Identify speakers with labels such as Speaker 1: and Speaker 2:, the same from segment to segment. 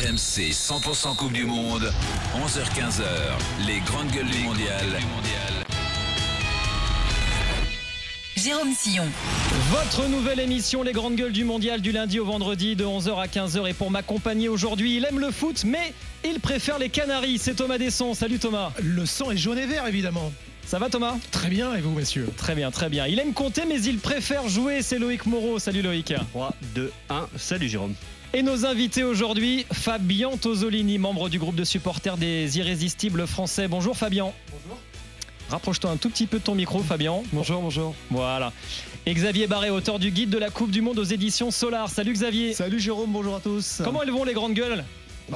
Speaker 1: RMC 100% Coupe du Monde, 11h-15h, les grandes gueules du mondial.
Speaker 2: Jérôme Sillon.
Speaker 3: Votre nouvelle émission Les Grandes Gueules du Mondial du lundi au vendredi de 11h à 15h et pour m'accompagner aujourd'hui, il aime le foot mais il préfère les Canaries. C'est Thomas Desson. Salut Thomas.
Speaker 4: Le sang est jaune et vert évidemment.
Speaker 3: Ça va Thomas?
Speaker 4: Très bien et vous messieurs?
Speaker 3: Très bien, très bien. Il aime compter mais il préfère jouer. C'est Loïc Moreau. Salut Loïc.
Speaker 5: 3, 2, 1. Salut Jérôme.
Speaker 3: Et nos invités aujourd'hui, Fabien Tosolini, membre du groupe de supporters des Irrésistibles Français. Bonjour Fabien. Bonjour. Rapproche-toi un tout petit peu de ton micro, Fabien.
Speaker 4: Bonjour, bonjour.
Speaker 3: Voilà. Et Xavier Barré, auteur du guide de la Coupe du Monde aux éditions Solar. Salut Xavier.
Speaker 4: Salut Jérôme, bonjour à tous.
Speaker 3: Comment elles vont les grandes gueules?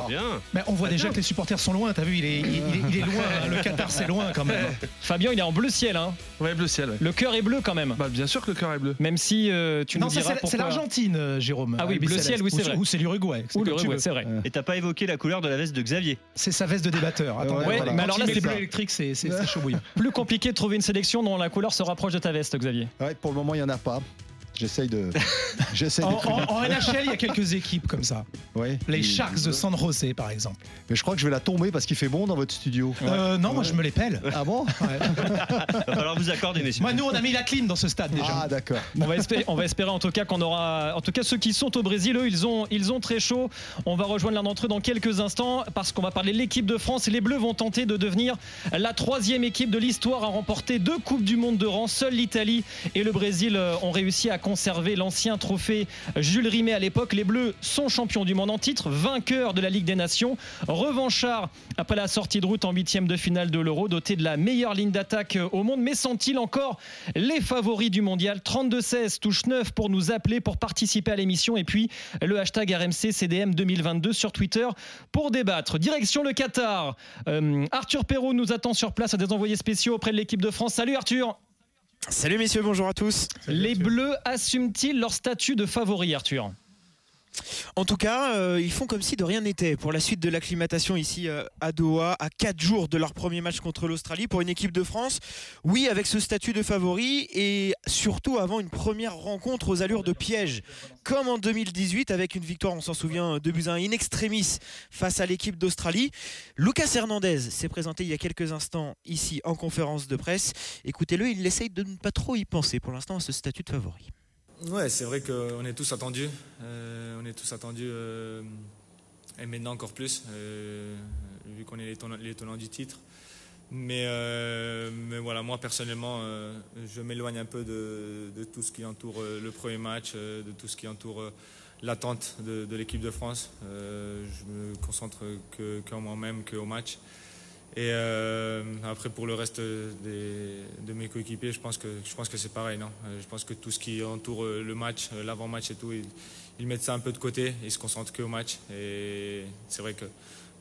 Speaker 5: Bien.
Speaker 4: Mais on voit déjà que les supporters sont loin, t'as vu, il est, il, est- il est loin, hein. le Qatar c'est loin quand même.
Speaker 3: Fabien, il est en bleu ciel. Hein.
Speaker 6: Ouais, bleu ciel. ouais.
Speaker 3: Le cœur est bleu quand même.
Speaker 6: Bah, bien sûr que le cœur est bleu.
Speaker 3: Même si euh, tu
Speaker 4: non,
Speaker 3: nous
Speaker 4: ça,
Speaker 3: diras
Speaker 4: c'est- l'Argentine, euh, Jérôme.
Speaker 3: Ah oui,
Speaker 4: Albi
Speaker 3: bleu ciel, oui, c'est
Speaker 4: Ou-
Speaker 3: vrai.
Speaker 4: Ou c'est l'Uruguay. c'est
Speaker 3: Ou l'Uruguay, c'est vrai.
Speaker 5: Et t'as pas évoqué la couleur de la veste de Xavier
Speaker 4: C'est sa veste de débatteur.
Speaker 3: Ouais,
Speaker 4: voilà.
Speaker 3: mais alors là, c'est bleu
Speaker 4: électrique, c'est chaud bouillant.
Speaker 3: Plus compliqué de trouver une sélection dont la couleur se rapproche de ta veste, Xavier.
Speaker 7: Ouais, pour le moment, il n'y en a pas. J'essaye de. J'essaye
Speaker 4: En,
Speaker 7: de.
Speaker 4: en- en NHL, il y a quelques équipes comme ça.
Speaker 7: Ouais.
Speaker 4: Les Sharks de San Jose, par exemple.
Speaker 7: Mais je crois que je vais la tomber parce qu'il fait bon dans votre studio.
Speaker 4: Euh, non, moi je me les pèle.
Speaker 7: Ah bon
Speaker 4: Ouais.
Speaker 5: Va falloir vous accorder, messieurs.
Speaker 4: Moi, nous, on a mis la clim dans ce stade déjà.
Speaker 7: Ah d'accord.
Speaker 3: On va, espérer, on va espérer en tout cas qu'on aura. En tout cas, ceux qui sont au Brésil, eux, ils ont, ils ont très chaud. On va rejoindre l'un d'entre eux dans quelques instants parce qu'on va parler de l'équipe de France. Les Bleus vont tenter de devenir la troisième équipe de l'histoire à remporter deux Coupes du Monde de rang. Seule l'Italie et le Brésil euh, ont réussi à conserver l'ancien trophée Jules Rimet à l'époque. Les Bleus sont champions du monde en titre, vainqueurs de la Ligue des Nations, revanchards après la sortie de route en huitième de finale de l'Euro, dotés de la meilleure ligne d'attaque au monde. Mais sont-ils encore les favoris du mondial? 32-16 touche 9 pour nous appeler pour participer à l'émission et puis le hashtag RMC CDM 2022 sur Twitter pour débattre. Direction le Qatar. Euh, Arthur Perrault nous attend sur place à des envoyés spéciaux auprès de l'équipe de France. Salut Arthur.
Speaker 8: Salut messieurs, bonjour à tous.
Speaker 3: Les Bleus assument-ils leur statut de favoris Arthur?
Speaker 8: En tout cas, euh, ils font comme si de rien n'était pour la suite de l'acclimatation ici euh, à Doha, à 4 jours de leur premier match contre l'Australie pour une équipe de France. Oui, avec ce statut de favori et surtout avant une première rencontre aux allures de piège, comme en 2018 avec une victoire, on s'en souvient, de un in extremis face à l'équipe d'Australie. Lucas Hernandez s'est présenté il y a quelques instants ici en conférence de presse. Écoutez-le, il essaye de ne pas trop y penser pour l'instant à ce statut de favori.
Speaker 9: Ouais, c'est vrai qu'on est tous attendus. Euh, on est tous attendus. euh, et maintenant encore plus, euh, vu qu'on est les tenants, du titre. Mais, mais voilà, moi personnellement, je m'éloigne un peu de, de tout ce qui entoure le premier match, de tout ce qui entoure l'attente de, de l'équipe de France. Je me concentre que, qu'en moi-même, qu'au match. Et euh, après, pour le reste des- de mes coéquipiers, je pense que, que c'est pareil. Non? Euh, je pense que tout ce qui entoure euh, le match, l'avant-match et tout, ils, mettent ça un peu de côté. Ils se concentrent que au match. Et c'est vrai que,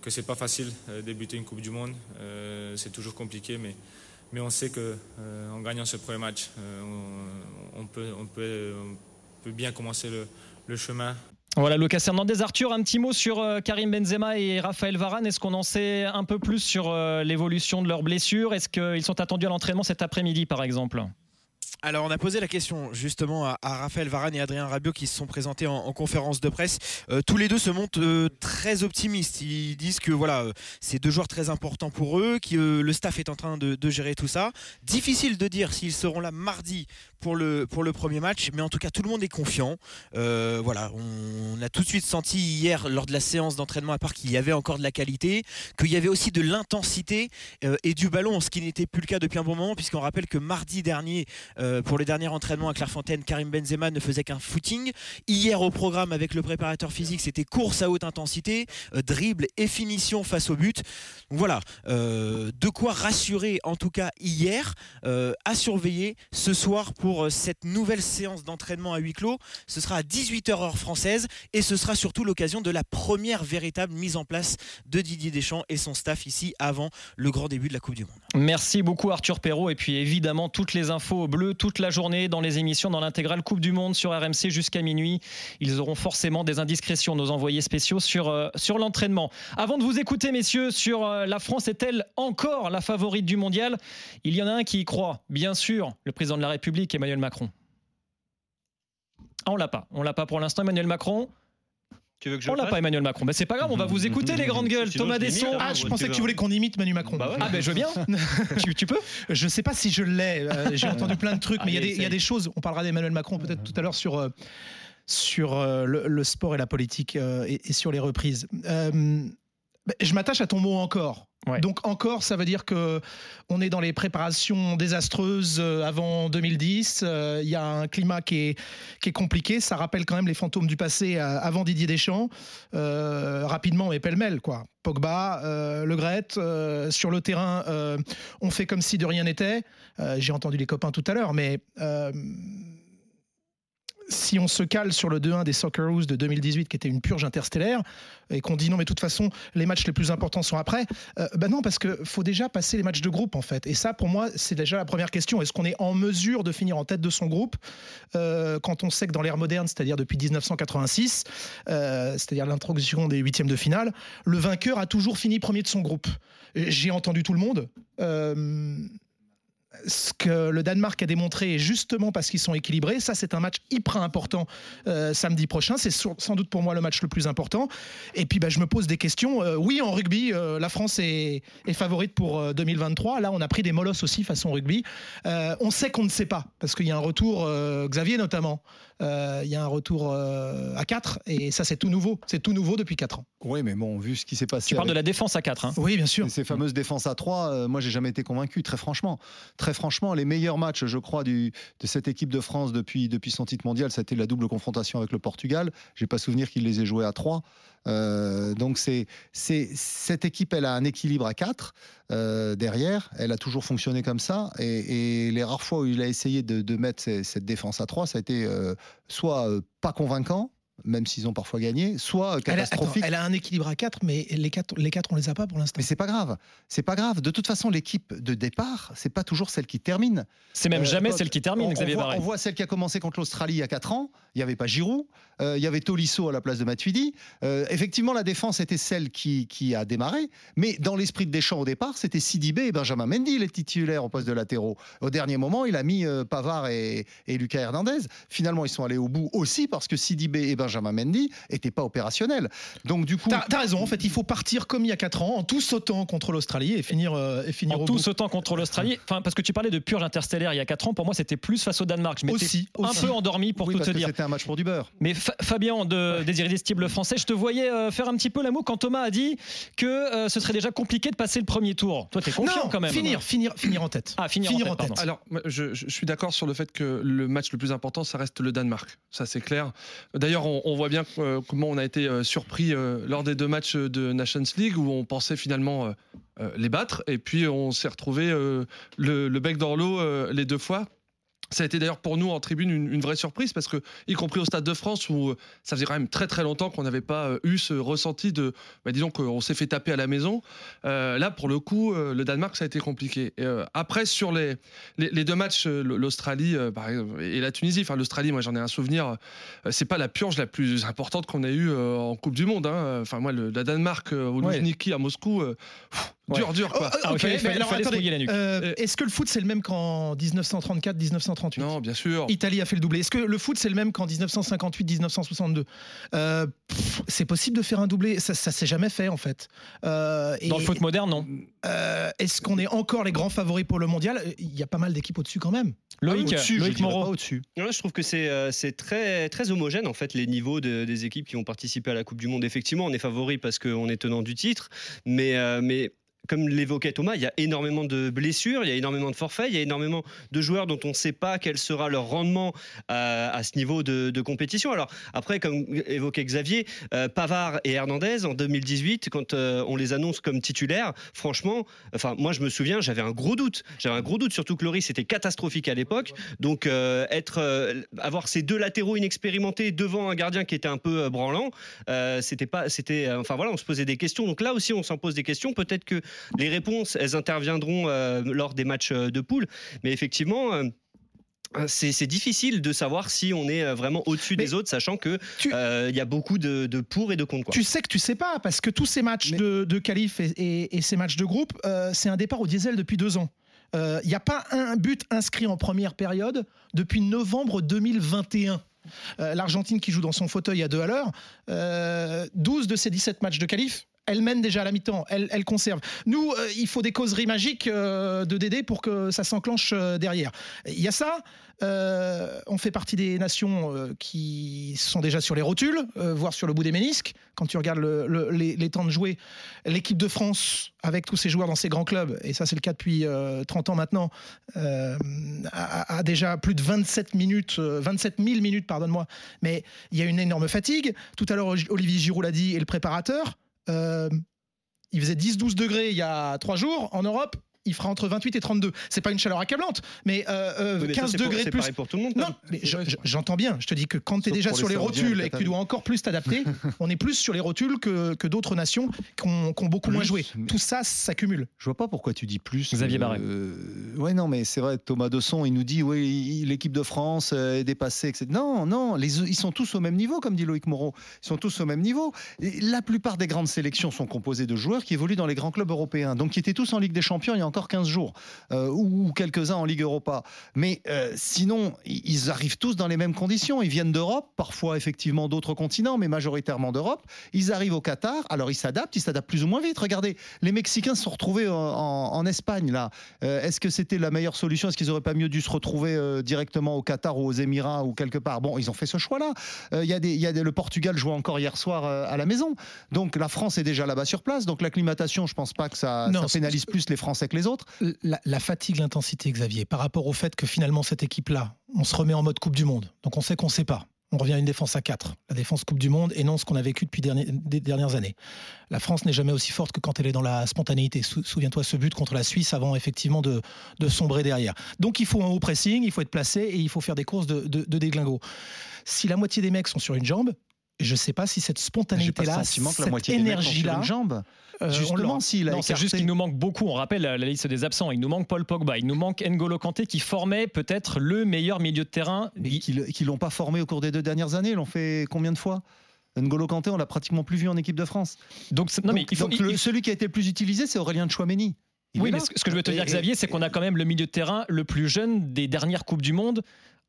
Speaker 9: que c'est pas facile euh, débuter une Coupe du Monde. C'est toujours compliqué, mais, mais on sait que en gagnant ce premier match, on, peut, on, peut, peut bien commencer le, le chemin
Speaker 3: Voilà, Lucas Hernandez. Arthur, un petit mot sur euh, Karim Benzema et Raphaël Varane. Est-ce qu'on en sait un peu plus sur euh, l'évolution de leurs blessures? Est-ce qu'ils sont attendus à l'entraînement cet après-midi, par exemple?
Speaker 8: Alors on a posé la question justement à, Raphaël Varane et Adrien Rabiot qui se sont présentés en, en conférence de presse. Euh, tous les deux se montrent euh, très optimistes. Ils disent que voilà, euh, c'est deux joueurs très importants pour eux, que le staff est en train de, gérer tout ça. Difficile de dire s'ils seront là mardi pour le, pour le premier match, mais en tout cas tout le monde est confiant. Voilà, on, a tout de suite senti hier lors de la séance d'entraînement à part qu'il y avait encore de la qualité, qu'il y avait aussi de l'intensité et du ballon, ce qui n'était plus le cas depuis un bon moment, puisqu'on rappelle que mardi dernier, pour le dernier entraînement à Clairefontaine, Karim Benzema ne faisait qu'un footing. Hier au programme avec le préparateur physique, c'était course à haute intensité, euh, dribble et finition face au but. Voilà, euh, de quoi rassurer en tout cas hier, euh, à surveiller ce soir pour euh, cette nouvelle séance d'entraînement à huis clos. Ce sera à 18h heure française et ce sera surtout l'occasion de la première véritable mise en place de Didier Deschamps et son staff ici avant le grand début de la Coupe du Monde.
Speaker 3: Merci beaucoup Arthur Perrault et puis évidemment toutes les infos bleues toute la journée dans les émissions dans l'intégrale Coupe du Monde sur RMC jusqu'à minuit. Ils auront forcément des indiscrétions nos envoyés spéciaux sur euh, l'entraînement. Avant de vous écouter messieurs sur euh, la France est-elle encore la favorite du mondial? Il y en a un qui y croit, bien sûr, le président de la République Emmanuel Macron. Ah, on l'a pas, on l'a pas pour l'instant Emmanuel Macron.
Speaker 5: Tu veux que je
Speaker 3: On
Speaker 5: le
Speaker 3: l'a pas Emmanuel Macron. Bah, c'est pas grave, on va vous écouter les grandes gueules. Thomas Desson.
Speaker 5: hein.
Speaker 4: Ah, je pensais que tu voulais qu'on imite Manu Macron.
Speaker 5: Bah ouais.
Speaker 3: Ah ben je veux bien. tu, tu peux
Speaker 4: Je ne sais pas si je l'ai. euh, J'ai entendu plein de trucs, mais il y a des- il y, a
Speaker 5: essaye.
Speaker 4: des choses. On parlera d'Emmanuel Macron peut-être tout à l'heure sur, euh, sur euh, le, le sport et la politique euh, et, et sur les reprises. Euh, bah, je m'attache à ton mot encore.
Speaker 3: Ouais.
Speaker 4: Donc encore, ça veut dire que on est dans les préparations désastreuses euh, avant 2010. Euh, Il y a un climat qui est, qui est compliqué. Ça rappelle quand même les fantômes du passé euh, avant Didier Deschamps. Euh, rapidement et pêle-mêle, quoi. Pogba, euh, Le Gret, euh, sur le terrain, euh, on fait comme si de rien n'était. Euh, J'ai entendu les copains tout à l'heure, mais euh, si on se cale sur le 2-1 des Socceroos de 2018, qui était une purge interstellaire, et qu'on dit non, mais de toute façon, les matchs les plus importants sont après, ben non, parce qu'il faut déjà passer les matchs de groupe, en fait. Et ça, pour moi, c'est déjà la première question. Est-ce qu'on est en mesure de finir en tête de son groupe euh, quand on sait que dans l'ère moderne, c'est-à-dire depuis 1986, euh, c'est-à-dire l'introduction des huitièmes de finale, le vainqueur a toujours fini premier de son groupe? J'ai entendu tout le monde. Ce que le Danemark a démontré, justement parce qu'ils sont équilibrés, ça c'est un match hyper important euh, samedi prochain. C'est sans doute pour moi le match le plus important. Et puis bah, je me pose des questions. Euh, oui, en rugby, euh, la France est, est favorite pour euh, 2023. Là, on a pris des molosses aussi façon rugby. On sait qu'on ne sait pas, parce qu'il y a un retour, Xavier notamment, il y a un retour euh, à 4, et ça c'est tout nouveau. C'est tout nouveau depuis 4 ans.
Speaker 7: Oui, mais bon, vu ce qui s'est passé.
Speaker 3: Tu parles de la défense à 4. Hein.
Speaker 4: Oui, bien sûr.
Speaker 7: Ces fameuses défenses à 3, euh, moi j'ai jamais été convaincu, très franchement. Très franchement, les meilleurs matchs, je crois, du, de cette équipe de France depuis, depuis son titre mondial, ça a été la double confrontation avec le Portugal. J'ai pas souvenir qu'il les ait joués à 3. Euh, donc c'est, cette équipe, elle a un équilibre à 4 euh, derrière. Elle a toujours fonctionné comme ça. Et, les rares fois où il a essayé de, mettre cette défense à 3, ça a été euh, soit pas convaincant, même s'ils ont parfois gagné, soit
Speaker 4: Elle a, attends,
Speaker 7: catastrophique.
Speaker 4: elle a un équilibre à 4, mais les 4, les quatre on les a pas pour l'instant.
Speaker 7: Mais c'est pas grave, c'est pas grave. De toute façon, l'équipe de départ, c'est pas toujours celle qui termine.
Speaker 3: C'est même
Speaker 7: Euh,
Speaker 3: jamais celle qui termine,
Speaker 7: on, on
Speaker 3: Xavier
Speaker 7: voit,
Speaker 3: Barret.
Speaker 7: on voit celle qui a commencé contre l'Australie il y a 4 ans. Il n'y avait pas Giroud, euh, il y avait Tolisso à la place de Matuidi. Euh, effectivement, la défense était celle qui, qui a démarré, mais dans l'esprit de Deschamps au départ, c'était Sidibé et Benjamin Mendy les titulaires au poste de latéraux. Au dernier moment, il a mis euh, Pavard et, et Lucas Hernandez. Finalement, ils sont allés au bout aussi parce que Sidibé et Benjamin Mendy n'étaient pas opérationnels. Donc du coup,
Speaker 4: T'as t'as raison, en fait, il faut partir comme il y a 4 ans, en tout sautant contre l'Australie et finir, euh, et finir
Speaker 3: En
Speaker 4: au
Speaker 3: tout
Speaker 4: bout.
Speaker 3: sautant contre l'Australie, enfin parce que tu parlais de purge interstellaire il y a 4 ans, pour moi c'était plus face au Danemark. Je m'étais
Speaker 4: Aussi,
Speaker 3: un
Speaker 4: aussi.
Speaker 3: peu endormi pour
Speaker 7: oui,
Speaker 3: tout
Speaker 7: parce
Speaker 3: te
Speaker 7: que
Speaker 3: dire.
Speaker 7: c'était un match pour du beurre.
Speaker 3: Mais Fa- Fabien de des Irrésistibles français, je te voyais euh, faire un petit peu l'amour quand Thomas a dit que euh, ce serait déjà compliqué de passer le premier tour. Toi, t'es confiant
Speaker 4: non,
Speaker 3: quand même.
Speaker 4: finir, finir, finir en tête.
Speaker 3: Ah, finir, en tête.
Speaker 6: Alors, je, je suis d'accord sur le fait que le match le plus important, ça reste le Danemark. Ça, c'est clair. D'ailleurs, on, on voit bien euh, comment on a été euh, surpris euh, lors des deux matchs de Nations League où on pensait finalement les battre. Et puis, on s'est retrouvé le, bec dans l'eau les deux fois. Ça a été d'ailleurs pour nous en tribune une, une vraie surprise parce que, y compris au Stade de France, où euh, ça faisait quand même très très longtemps qu'on n'avait pas euh, eu ce ressenti de, bah, disons qu'on s'est fait taper à la maison. Euh, là, pour le coup, le Danemark, ça a été compliqué. Et, euh, après, sur les, les, les deux matchs, l'Australie euh, et la Tunisie, enfin l'Australie, moi j'en ai un souvenir, c'est pas la purge la plus importante qu'on ait eue en Coupe du Monde. hein. Enfin, moi, le, la Danemark au
Speaker 3: Ouais.
Speaker 6: À Moscou, dur, dur quoi.
Speaker 4: Oh,
Speaker 3: Ah,
Speaker 4: mais alors, attendez, euh, Est-ce que le foot c'est le même qu'en 1934-1938
Speaker 6: Non, bien sûr.
Speaker 4: Italie a fait le doublé. Est-ce que le foot c'est le même qu'en 1958-1962 Euh, C'est possible de faire un doublé Ça, ça s'est jamais fait en fait. Euh, et-
Speaker 3: Dans le foot moderne, non.
Speaker 4: euh, Est-ce qu'on est encore les grands favoris pour le mondial? Il y a pas mal d'équipes au-dessus quand même.
Speaker 3: Loïc,
Speaker 7: Au-dessus, je
Speaker 3: Loïc Moreau.
Speaker 7: pas au-dessus.
Speaker 5: Ouais, je trouve que c'est euh, très, très homogène en fait les niveaux de- des équipes qui ont participé à la Coupe du Monde. Effectivement, on est favori parce qu'on est tenant du titre, mais, euh, mais comme l'évoquait Thomas, il y a énormément de blessures, il y a énormément de forfaits, il y a énormément de joueurs dont on ne sait pas quel sera leur rendement à, à ce niveau de, compétition. Alors après, comme évoquait Xavier, euh, Pavard et Hernandez en 2018, quand euh, on les annonce comme titulaires, franchement, enfin moi je me souviens, j'avais un gros doute, j'avais un gros doute, surtout que Loris était catastrophique à l'époque. Donc euh, être, euh, avoir ces deux latéraux inexpérimentés devant un gardien qui était un peu euh, branlant, euh, c'était pas, c'était, euh, enfin voilà, on se posait des questions. Donc là aussi, on s'en pose des questions. Peut-être que les réponses, elles interviendront euh, lors des matchs euh, de poule, mais effectivement. euh, c'est difficile de savoir si on est vraiment au-dessus des autres, sachant que
Speaker 4: tu-
Speaker 5: euh, il y a beaucoup de, de pour et de contre. Quoi.
Speaker 4: Tu sais que tu sais pas, parce que tous ces matchs
Speaker 7: Mais-
Speaker 4: de, de qualif et, et- et ces matchs de groupe, euh, c'est un départ au diesel depuis deux ans. Il n'y a pas un but inscrit en première période depuis novembre 2021. Euh, L'Argentine qui joue dans son fauteuil à 2 à l'heure, euh, 12 de ses 17 matchs de qualif, elle mène déjà à la mi-temps, elle, conserve. Nous, euh, il faut des causeries magiques euh, de Dédé pour que ça s'enclenche euh, derrière. Il y a ça. on fait partie des nations qui sont déjà sur les rotules, voire sur le bout des ménisques. Quand tu regardes le- le- les, temps de jouer, l'équipe de France, avec tous ses joueurs dans ses grands clubs, et ça c'est le cas depuis euh, 30 ans maintenant, a, déjà plus de 27 minutes, euh, 27 000 minutes, pardonne-moi. Mais il y a une énorme fatigue. Tout à l'heure, Olivier Giroud l'a dit, et le préparateur. Euh, il faisait 10-12 degrés il y a trois jours en Europe. Il fera entre 28 et 32. C'est pas une chaleur accablante, mais, euh, euh,
Speaker 5: Oui, mais ça,
Speaker 4: 15
Speaker 5: c'est pour-
Speaker 4: degrés
Speaker 5: c'est
Speaker 4: plus.
Speaker 5: pareil pour tout le monde.
Speaker 4: Non, mais je- je- j'entends bien. Je te dis que quand tu es
Speaker 7: Sauf
Speaker 4: déjà
Speaker 7: pour
Speaker 4: sur
Speaker 7: les
Speaker 4: rotules
Speaker 7: les
Speaker 4: et que tu dois encore plus t'adapter, on est plus sur les rotules que, que d'autres nations qui ont, qui ont beaucoup
Speaker 7: Plus,
Speaker 4: moins joué.
Speaker 7: mais-
Speaker 4: Tout ça s'accumule.
Speaker 7: Je vois pas pourquoi tu dis plus.
Speaker 3: Xavier Barret.
Speaker 7: Euh, ouais, non, mais c'est vrai, Thomas Dosson, il nous dit, oui, l'équipe de France euh, est dépassée, etc. Non, non, ils sont tous au même niveau, comme dit Loïc Moreau. Ils sont tous au même niveau. La plupart des grandes sélections sont composées de joueurs qui évoluent dans les grands clubs européens, donc qui étaient tous en Ligue des Champions il y a encore 15 jours, euh, ou, quelques-uns en Ligue Europa. Mais euh, sinon, ils arrivent tous dans les mêmes conditions. Ils viennent d'Europe, parfois effectivement d'autres continents, mais majoritairement d'Europe. Ils arrivent au Qatar, alors ils s'adaptent, ils s'adaptent plus ou moins vite. Regardez, les Mexicains se sont retrouvés en, Espagne là. Est-ce que c'était la meilleure solution Est-ce qu'ils auraient pas mieux dû se retrouver euh, directement au Qatar ou aux Émirats ou quelque part? Bon, ils ont fait ce choix-là. Euh, Il y a des, y a des- le Portugal jouait encore hier soir euh, à la maison. Donc la France est déjà là-bas sur place. Donc l'acclimatation, je pense pas que ça,
Speaker 4: Non,
Speaker 7: ça
Speaker 4: c'est-
Speaker 7: pénalise plus les Français que les autres.
Speaker 4: La, la fatigue, l'intensité, Xavier, par rapport au fait que finalement cette équipe-là, on se remet en mode Coupe du Monde. Donc on sait qu'on ne sait pas. On revient à une défense à 4, la défense Coupe du Monde, et non ce qu'on a vécu depuis des dernières années. La France n'est jamais aussi forte que quand elle est dans la spontanéité. Sou- Souviens-toi ce but contre la Suisse avant effectivement de, de sombrer derrière. Donc il faut un haut pressing, il faut être placé et il faut faire des courses de, de, de déglingo. Si la moitié des mecs sont sur une jambe, je ne sais pas si cette spontanéité-là, cette énergie-là,
Speaker 7: jambe.
Speaker 4: euh,
Speaker 7: Justement, s'il a
Speaker 3: Non, c'est juste qu'il nous manque beaucoup. On rappelle la, la liste des absents. Il nous manque Paul Pogba, il nous manque N'Golo Kanté qui formait peut-être le meilleur milieu de terrain.
Speaker 7: Mais qui l'ont pas formé au cours des deux dernières années. Ils l'ont fait combien de fois? N'Golo Kanté, on l'a pratiquement plus vu en équipe de France.
Speaker 3: Donc, c'est- non, mais
Speaker 7: donc,
Speaker 3: il faut.
Speaker 7: donc
Speaker 3: il-
Speaker 7: le-
Speaker 3: il-
Speaker 7: celui qui a été le plus utilisé, c'est Aurélien Chouameni. Il
Speaker 3: oui, mais ce que je veux te dire, Xavier, c'est qu'on a quand même le milieu de terrain le plus jeune des dernières Coupes du Monde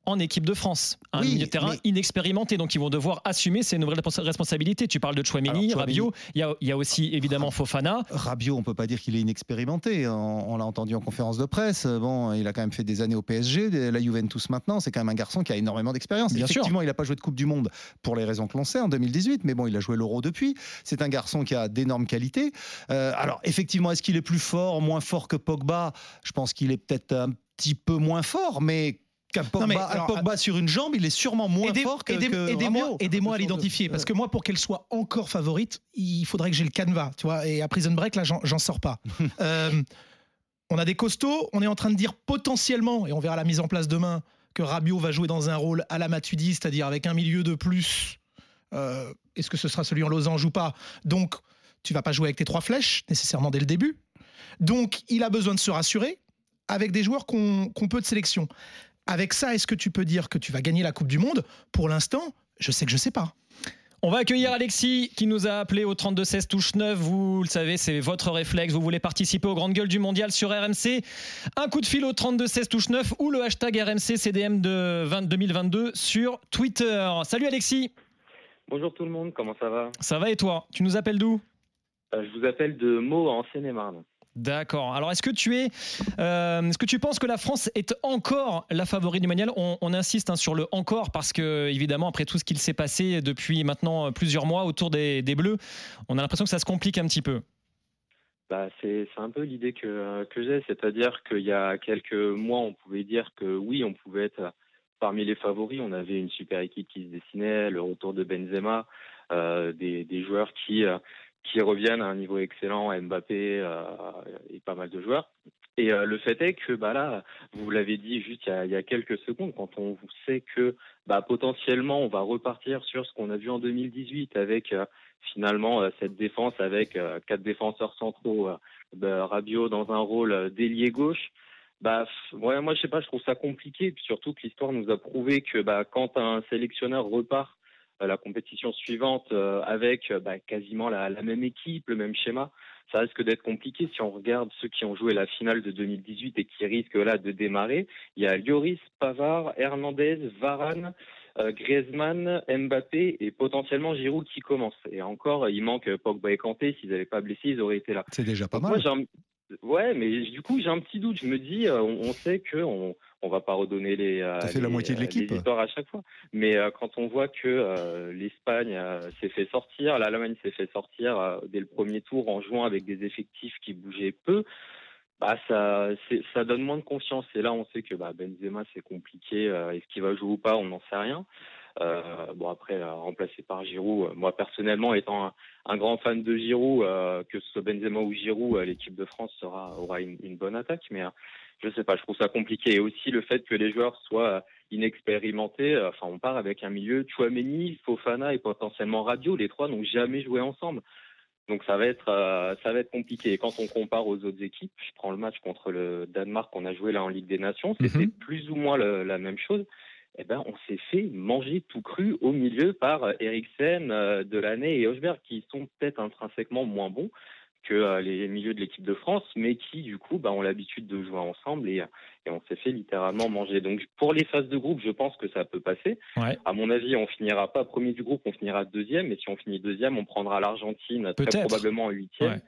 Speaker 3: en équipe de France. Un
Speaker 7: Oui,
Speaker 3: milieu de terrain
Speaker 7: mais-
Speaker 3: inexpérimenté, donc ils vont devoir assumer ces nouvelles respons- responsabilités. Tu parles de Chouameni,
Speaker 7: Alors,
Speaker 3: Rabiot, il y a, il y a aussi évidemment Fofana.
Speaker 7: Rabiot, on peut pas dire qu'il est inexpérimenté. On, on l'a entendu en conférence de presse. Bon, il a quand même fait des années au PSG, la Juventus maintenant. C'est quand même un garçon qui a énormément d'expérience.
Speaker 3: Bien sûr.
Speaker 7: Effectivement, il n'a pas joué de Coupe du Monde pour les raisons que l'on sait en 2018, mais bon, il a joué l'Euro depuis. C'est un garçon qui a d'énormes qualités. Euh, alors, effectivement, est-ce qu'il est plus fort, moins fort que Pogba? Je pense qu'il est peut-être un petit peu moins fort, mais qu'un Pogba,
Speaker 4: mais
Speaker 7: un
Speaker 4: alors,
Speaker 7: Pogba sur une jambe, il est sûrement moins
Speaker 4: Aidez-
Speaker 7: fort que,
Speaker 4: aidez- aidez-moi, aidez-moi à l'identifier, parce que moi, pour qu'elle soit encore favorite, il faudrait que j'ai le canevas, tu vois. Et à Prison Break, là, j'en, j'en sors pas. Euh, on a des costauds, on est en train de dire potentiellement, et on verra la mise en place demain, que Rabiot va jouer dans un rôle à la Matuidi, c'est-à-dire avec un milieu de plus. Euh, est-ce que ce sera celui en losange ou pas? Donc, tu vas pas jouer avec tes trois flèches nécessairement dès le début. Donc, il a besoin de se rassurer avec des joueurs qu'on qu'on peut de sélection. Avec ça, est-ce que tu peux dire que tu vas gagner la Coupe du Monde? Pour l'instant, je sais que je sais pas.
Speaker 3: On va accueillir Alexis qui nous a appelé au 32-16 touche 9. Vous le savez, c'est votre réflexe. Vous voulez participer aux grandes gueules du mondial sur RMC. Un coup de fil au 32-16 touche 9 ou le hashtag RMC CDM de 20 2022 sur Twitter. Salut Alexis,
Speaker 10: Bonjour tout le monde, comment ça va?
Speaker 3: Ça va et toi? Tu nous appelles d'où?
Speaker 10: Euh, Je vous appelle de Meaux en Seine-et-Marne.
Speaker 3: D'accord. Alors, est-ce que tu es, euh, est-ce que tu penses que la France est encore la favorite du mondial? On, insiste hein, sur le encore parce que évidemment après tout ce qu'il s'est passé depuis maintenant plusieurs mois autour des, Bleus, on a l'impression que ça se complique un petit peu.
Speaker 10: Bah, c'est un peu l'idée que, que j'ai, c'est-à-dire qu'il y a quelques mois, on pouvait dire que oui, on pouvait être parmi les favoris. On avait une super équipe qui se dessinait, le retour de Benzema, euh, des, joueurs qui, euh, qui reviennent à un niveau excellent, Mbappé euh, et pas mal de joueurs. Et euh, le fait est que bah là, vous l'avez dit juste il y, a, quelques secondes, quand on sait que bah, potentiellement on va repartir sur ce qu'on a vu en 2018 avec euh, finalement cette défense avec quatre défenseurs centraux, bah, Rabiot dans un rôle d'ailier gauche. Bah, ouais, moi je sais pas, je trouve ça compliqué, puis surtout que l'histoire nous a prouvé que bah, quand un sélectionneur repart la compétition suivante euh, avec euh, bah, quasiment la, la même équipe, le même schéma, ça risque d'être compliqué si on regarde ceux qui ont joué la finale de 2018 et qui risquent là de démarrer. Il y a Lloris, Pavard, Hernandez, Varane, euh, Griezmann, Mbappé et potentiellement Giroud qui commence. Et encore, il manque Pogba et Kanté. S'ils n'avaient pas blessé, ils auraient été là.
Speaker 7: C'est déjà pas mal.
Speaker 10: moi, j'ai un- Ouais, mais du coup, j'ai un petit doute. Je me dis, euh, on, on sait que on, on va pas redonner les, euh,
Speaker 7: la moitié de
Speaker 10: euh,
Speaker 7: l'équipe.
Speaker 10: histoires à chaque fois. Mais euh, quand on voit que l'Espagne s'est fait sortir, l'Allemagne s'est fait sortir dès le premier tour en jouant avec des effectifs qui bougeaient peu, bah ça, ça donne moins de confiance. Et là, on sait que bah, Benzema c'est compliqué. Est-ce qu'il va jouer ou pas On n'en sait rien. Euh, bon après, remplacé par Giroud. Moi personnellement, étant un, grand fan de Giroud, euh, que ce soit Benzema ou Giroud, euh, l'équipe de France sera aura une, une bonne attaque. Mais euh, je sais pas, je trouve ça compliqué. Et aussi le fait que les joueurs soient inexpérimentés. Enfin, on part avec un milieu Chouameni, Fofana et potentiellement Rabiot. Les trois n'ont jamais joué ensemble. Donc ça va être euh, ça va être compliqué. Et quand on compare aux autres équipes, je prends le match contre le Danemark qu'on a joué là en Ligue des Nations, c'était plus ou moins le- la même chose. Eh ben, on s'est fait manger tout cru au milieu par euh, Eriksen, euh, Delaney et Hochberg, qui sont peut-être intrinsèquement moins bons que euh, les milieux de l'équipe de France, mais qui du coup bah, ont l'habitude de jouer ensemble et, et on s'est fait littéralement manger. Donc pour les phases de groupe, je pense que ça peut passer.
Speaker 3: Ouais.
Speaker 10: À mon avis, on finira pas premier du groupe, on finira deuxième. Et si on finit deuxième, on prendra l'Argentine très probablement en huitième.
Speaker 3: Ouais.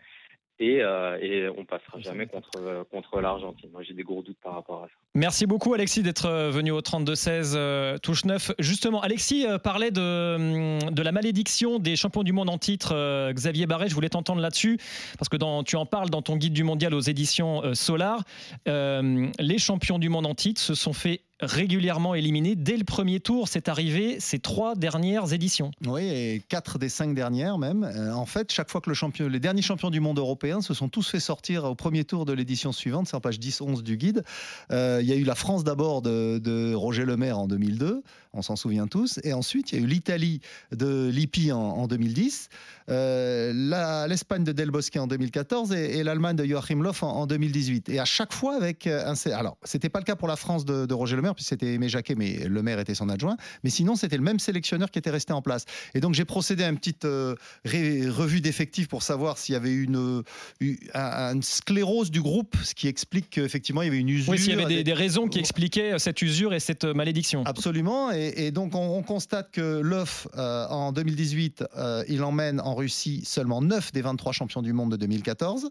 Speaker 10: Et, euh, et on passera jamais contre, euh, contre l'Argentine. Moi, j'ai des gros doutes par rapport à ça.
Speaker 3: Merci beaucoup Alexis d'être euh, venu au 32-16 euh, touche 9. Justement, Alexis euh, parlait de, hum, de la malédiction des champions du monde en titre. euh, Xavier Barret, je voulais t'entendre là-dessus, parce que dans, tu en parles dans ton guide du mondial aux éditions euh, Solar. Euh, les champions du monde en titre se sont fait régulièrement éliminer dès le premier tour. C'est arrivé ces trois dernières éditions.
Speaker 7: Oui, et quatre des cinq dernières même. Euh, en fait, chaque fois que le champion, les derniers champions du monde européen se sont tous fait sortir au premier tour de l'édition suivante, c'est en page 10-11 du guide. Euh, il y a eu la France d'abord de, de Roger Lemaire en 2002, on s'en souvient tous, et ensuite il y a eu l'Italie de Lippi en, en 2010, euh, l'Espagne de Del Bosque en 2014 et, et l'Allemagne de Joachim Löw en, en 2018. Et à chaque fois avec euh, un... Alors, c'était pas le cas pour la France de, de Roger Lemaire, puisque c'était Aimé Jacquet, mais Lemaire était son adjoint. Mais sinon, c'était le même sélectionneur qui était resté en place. Et donc, j'ai procédé à une petite euh, ré- revue d'effectifs pour savoir s'il y avait une, une, un- une sclérose du groupe, ce qui explique qu'effectivement, il y avait une usure.
Speaker 3: Oui, s'il y avait des, raisons qui expliquaient cette usure et cette malédiction.
Speaker 7: Absolument. Et, et donc, on, on constate que l'œuf, euh, en 2018, euh, il emmène en Russie seulement 9 des 23 champions du monde de 2014.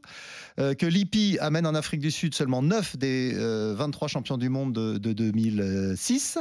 Speaker 7: euh, que l'IPI amène en Afrique du Sud seulement 9 des euh, 23 champions du monde de, de 2006.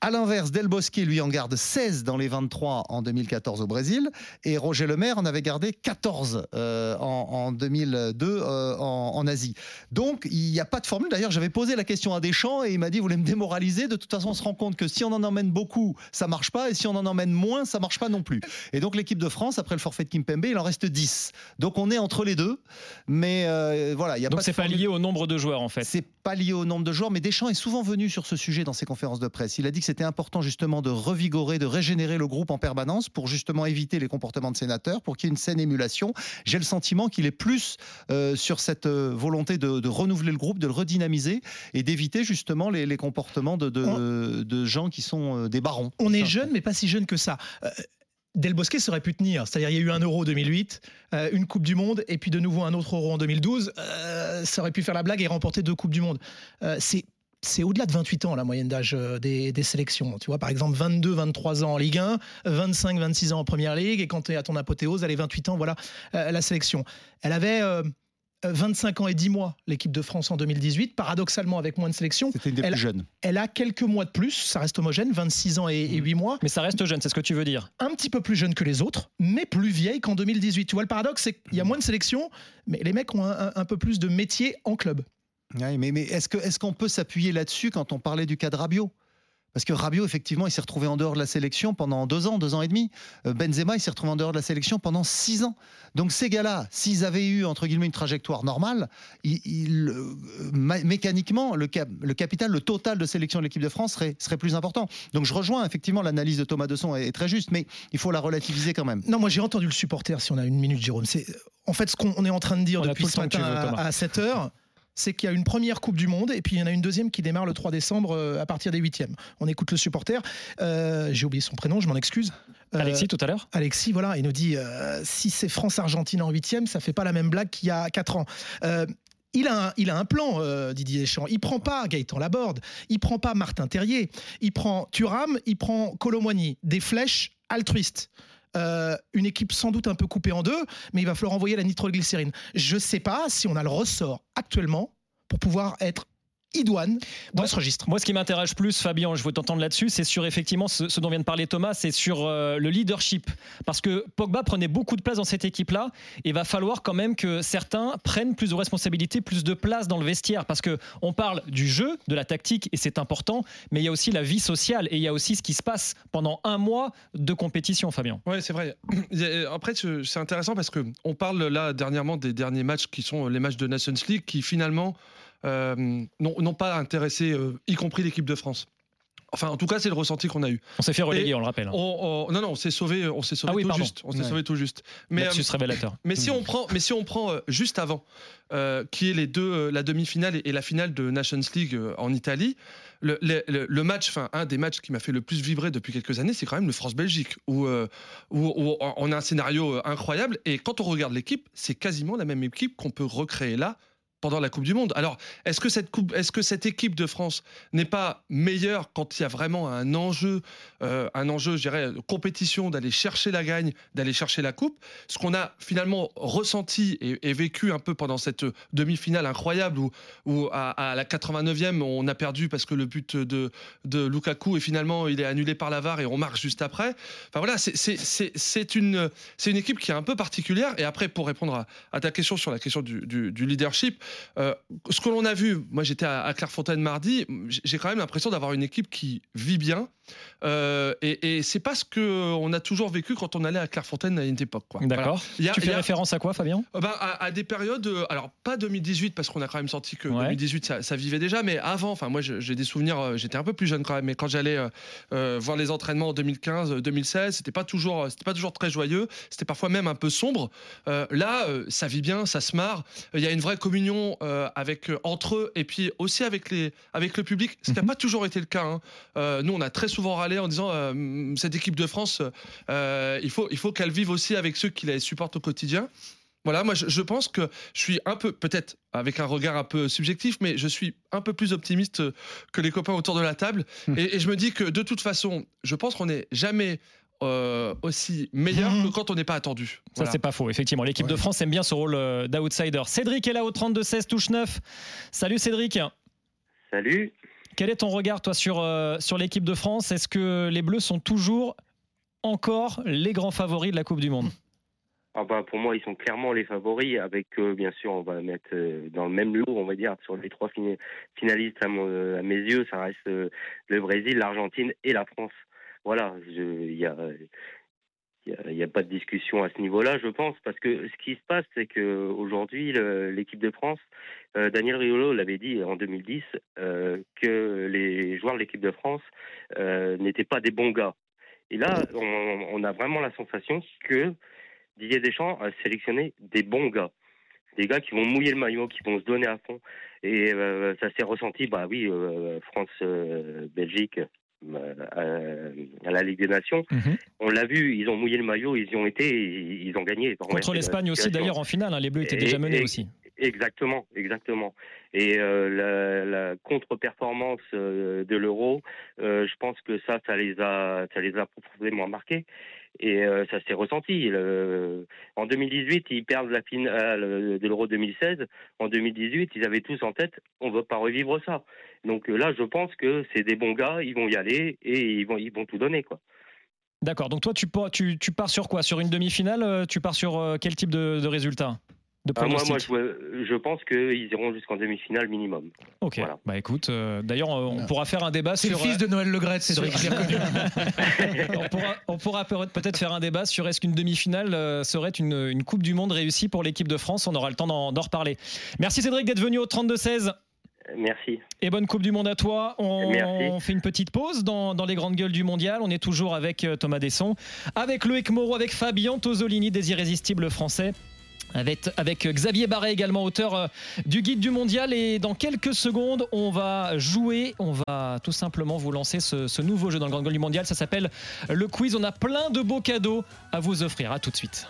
Speaker 7: À l'inverse, Del Bosque, lui, en garde 16 dans les 23 en 2014 au Brésil. Et Roger Lemaire en avait gardé 14 euh, en, en 2002 euh, en, en Asie. Donc, il n'y a pas de formule. D'ailleurs, j'avais posé la question à Deschamps et il m'a dit, vous voulez me démoraliser? De toute façon, on se rend compte que si on en emmène beaucoup, ça marche pas. Et si on en emmène moins, ça marche pas non plus. Et donc, l'équipe de France, après le forfait de Kimpembe, il en reste 10. Donc, on est entre les deux. Mais euh, voilà, il y a
Speaker 3: Donc
Speaker 7: pas de
Speaker 3: c'est pas lié au nombre de joueurs en fait.
Speaker 7: C'est pas lié au nombre de joueurs, mais Deschamps est souvent venu sur ce sujet dans ses conférences de presse. Il a dit que c'était important justement de revigorer, de régénérer le groupe en permanence pour justement éviter les comportements de sénateurs, pour qu'il y ait une saine émulation. J'ai le sentiment qu'il est plus euh, sur cette euh, volonté de, de renouveler le groupe, de le redynamiser et d'éviter justement les, les comportements de, de, de gens qui sont euh, des barons.
Speaker 4: On est jeune, mais pas si jeune que ça. Euh, Del Bosque aurait pu tenir. C'est-à-dire, il y a eu un Euro 2008, euh, une Coupe du Monde, et puis de nouveau un autre Euro en 2012. Euh, ça aurait pu faire la blague et remporter deux Coupes du Monde. Euh, c'est c'est au-delà de 28 ans la moyenne d'âge euh, des, des sélections. Tu vois, par exemple, 22, 23 ans en Ligue 1, 25, 26 ans en Première Ligue, et quand tu es à ton apothéose, elle est 28 ans, voilà euh, la sélection. Elle avait euh, 25 ans et 10 mois, l'équipe de France en 2018, paradoxalement avec moins de sélections.
Speaker 7: C'était une des
Speaker 4: Elle-
Speaker 7: plus jeunes.
Speaker 4: Elle a quelques mois de plus, ça reste homogène, 26 ans et, et 8 mois.
Speaker 3: Mais ça reste jeune, c'est ce que tu veux dire.
Speaker 4: Un petit peu plus jeune que les autres, mais plus vieille qu'en 2018. Tu vois, le paradoxe, c'est qu'il y a moins de sélections, mais les mecs ont un, un- un peu plus de métier en club.
Speaker 7: Ouais, mais, mais est-ce qu'on peut s'appuyer là-dessus quand on parlait du cas de Rabiot? Parce que Rabiot, effectivement, il s'est retrouvé en dehors de la sélection pendant deux ans, deux ans et demi. Euh, Benzema, il s'est retrouvé en dehors de la sélection pendant six ans. Donc ces gars-là, s'ils avaient eu, entre guillemets, une trajectoire normale, ils- ils, euh, mécaniquement, le, cap- le capital, le total de sélection de l'équipe de France serait, serait plus important. Donc je rejoins, effectivement, l'analyse de Thomas Desson est, est très juste, mais il faut la relativiser quand même.
Speaker 4: Non, moi j'ai entendu le supporter, si on a une minute, Jérôme. C'est En fait, ce qu'on est en train de dire
Speaker 3: On
Speaker 4: depuis ce matin
Speaker 3: veux,
Speaker 4: à, à 7 heures, c'est qu'il y a une première Coupe du Monde et puis il y en a une deuxième qui démarre le 3 décembre euh, à partir des huitièmes. On écoute le supporter. Euh, j'ai oublié son prénom, je m'en excuse. Euh,
Speaker 3: Alexis tout à l'heure
Speaker 4: Alexis, voilà, il nous dit euh, si c'est France-Argentine en huitième, ça fait pas la même blague qu'il y a 4 ans. Il a un, il a un plan, euh, Didier Deschamps. Il prend pas Gaëtan Laborde, il prend pas Martin Terrier, il prend Thuram, il prend Colomboigny, des flèches altruistes. Euh, une équipe sans doute un peu coupée en deux, mais il va falloir envoyer la nitroglycérine. Je sais pas si on a le ressort actuellement pour pouvoir être idoine dans
Speaker 3: Ouais.
Speaker 4: ce registre.
Speaker 3: Moi, ce qui m'intéresse plus, Fabien, je veux t'entendre là-dessus, c'est sur effectivement ce, ce dont vient de parler Thomas, c'est sur euh, le leadership. Parce que Pogba prenait beaucoup de place dans cette équipe-là, et il va falloir quand même que certains prennent plus de responsabilités, plus de place dans le vestiaire. Parce que on parle du jeu, de la tactique, et c'est important, mais il y a aussi la vie sociale, et il y a aussi ce qui se passe pendant un mois de compétition, Fabien.
Speaker 6: Ouais, c'est vrai. A- Après, c'est intéressant parce que on parle là dernièrement des derniers matchs qui sont les matchs de Nations League qui finalement euh, n'ont n'ont pas intéressé, euh, y compris l'équipe de France. Enfin, en tout cas, c'est le ressenti qu'on a eu.
Speaker 3: On s'est fait reléguer,
Speaker 6: Et
Speaker 3: on le rappelle. hein.
Speaker 6: On- on- non, non, on s'est sauvé, on s'est sauvé
Speaker 3: Ah oui,
Speaker 6: tout
Speaker 3: pardon.
Speaker 6: juste. On s'est
Speaker 3: Ouais.
Speaker 6: sauvé tout juste. Mais, euh,
Speaker 3: révélateur.
Speaker 6: mais si on prend, mais si on prend euh, juste avant, euh, qui est les deux, euh, la demi-finale et, et la finale de Nations League euh, en Italie, le, le- le- le match, enfin un des matchs qui m'a fait le plus vibrer depuis quelques années, c'est quand même le France-Belgique, où, euh, où, où on a un scénario euh, incroyable. Et quand on regarde l'équipe, c'est quasiment la même équipe qu'on peut recréer là pendant la Coupe du Monde. Alors, est-ce que cette équipe de France n'est pas meilleure quand il y a vraiment un enjeu, euh, un enjeu, je dirais, de compétition, d'aller chercher la gagne, d'aller chercher la coupe? Ce qu'on a finalement ressenti et, vécu un peu pendant cette demi-finale incroyable où, à, la 89e, on a perdu parce que le but de, Lukaku et finalement il est annulé par la VAR et on marque juste après. Enfin voilà, c'est- une, équipe qui est un peu particulière. Et après, pour répondre à, ta question sur la question du leadership, euh, ce que l'on a vu, moi j'étais à, à Clairefontaine mardi, j'ai- quand même l'impression d'avoir une équipe qui vit bien. Euh, et et c'est pas ce qu'on a toujours vécu quand on allait à Clairefontaine à une époque. Voilà.
Speaker 3: D'accord. Tu fais
Speaker 6: y a-
Speaker 3: référence à quoi, Fabien?
Speaker 6: Euh, ben, à, à des périodes, alors pas 2018 parce qu'on a quand même senti que
Speaker 3: Ouais.
Speaker 6: 2018 ça, ça vivait déjà, mais avant, enfin moi j'ai des souvenirs, j'étais un peu plus jeune quand même, mais quand j'allais euh, voir les entraînements en 2015, euh, 2016, c'était pas toujours, c'était pas toujours très joyeux, c'était parfois même un peu sombre. Là, ça vit bien, ça se marre, il y a une vraie communion euh, avec euh, entre eux et puis aussi avec les, avec le public, ce qui n'a
Speaker 3: Mhm.
Speaker 6: pas toujours été le cas. hein. Euh, nous, on a très souvent râlé en disant cette équipe de France, il faut, il faut qu'elle vive aussi avec ceux qui la supportent au quotidien. Voilà, moi je, je pense que je suis un peu, peut-être avec un regard un peu subjectif, mais je suis un peu plus optimiste que les copains autour de la table.
Speaker 3: Hmm.
Speaker 6: Et, et je me dis que de toute façon, je pense qu'on n'est jamais euh, aussi meilleur
Speaker 4: Mhm.
Speaker 6: que quand on n'est pas attendu.
Speaker 3: Ça,
Speaker 6: Voilà.
Speaker 3: c'est pas faux. Effectivement, l'équipe de France aime bien ce rôle euh, d'outsider. Cédric est là au 32-16, touche 9. Salut Cédric.
Speaker 11: Salut.
Speaker 3: Quel est ton regard, toi, sur, euh, sur l'équipe de France? Est-ce que les Bleus sont toujours, encore, les grands favoris de la Coupe du Monde?
Speaker 11: Ah bah pour moi, ils sont clairement les favoris. Avec, euh, bien sûr, on va mettre euh, dans le même lot, on va dire, sur les trois fina- finalistes à, mon- à mes yeux, ça reste euh, le Brésil, l'Argentine et la France. Voilà, il y a, il y a- pas de discussion à ce niveau-là, je pense, parce que ce qui se passe, c'est que aujourd'hui, l'équipe de France, euh, Daniel Riolo l'avait dit en 2010, euh, que les joueurs de l'équipe de France euh, n'étaient pas des bons gars. Et là, on, a vraiment la sensation que Didier Deschamps a sélectionné des bons gars. Des gars qui vont mouiller le maillot, qui vont se donner à fond. Et ça s'est ressenti, bah oui, France-Belgique à, la Ligue des Nations.
Speaker 3: Mhm.
Speaker 11: On l'a vu, ils ont mouillé le maillot, ils y ont été, ils, ont gagné.
Speaker 3: Contre l'Espagne aussi, d'ailleurs, en finale. hein, les Bleus étaient
Speaker 11: Et-
Speaker 3: déjà menés
Speaker 11: et-
Speaker 3: aussi.
Speaker 11: Exactement, exactement. Et euh, la, la contre-performance euh, de l'euro, euh, je pense que ça, ça les a, ça les a profondément marqués. Et euh, ça s'est ressenti. En 2018, ils perdent la finale de l'euro 2016. En 2018, ils avaient tous en tête, on ne veut pas revivre ça. Donc euh, là, je pense que c'est des bons gars, ils vont y aller et ils vont, ils vont tout donner, quoi.
Speaker 3: D'accord. Donc toi, tu, tu, tu pars sur quoi? Sur une demi-finale? Euh, Tu pars sur euh, quel type de, de résultat? De
Speaker 11: Ah, moi, je, je pense qu'ils iront jusqu'en demi-finale minimum.
Speaker 3: Ok.
Speaker 11: Voilà.
Speaker 3: Bah écoute, euh, d'ailleurs, euh, on pourra faire un débat
Speaker 4: C'est le
Speaker 3: sur.
Speaker 4: fils de Noël Legrette, Cédric.
Speaker 3: sur- on pourra, on pourra peut- peut-être faire un débat sur est-ce qu'une demi-finale euh, serait une, une Coupe du Monde réussie pour l'équipe de France. On aura le temps d'en reparler. Merci Cédric d'être venu au 32-16
Speaker 11: Merci.
Speaker 3: et bonne Coupe du Monde à toi. On,
Speaker 11: Merci.
Speaker 3: fait une petite pause dans, dans les grandes gueules du mondial. On est toujours avec euh, Thomas Desson, avec Loïc Moreau, avec Fabien Tosolini, des irrésistibles français. Avec, Xavier Barret également, auteur euh, du guide du mondial. Et dans quelques secondes, on va jouer, on va tout simplement vous lancer ce, nouveau jeu dans le Grand Gueule du mondial. Ça s'appelle le quiz. On a plein de beaux cadeaux à vous offrir. À tout de suite.